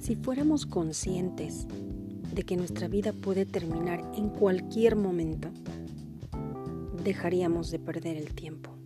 Si fuéramos conscientes de que nuestra vida puede terminar en cualquier momento, dejaríamos de perder el tiempo.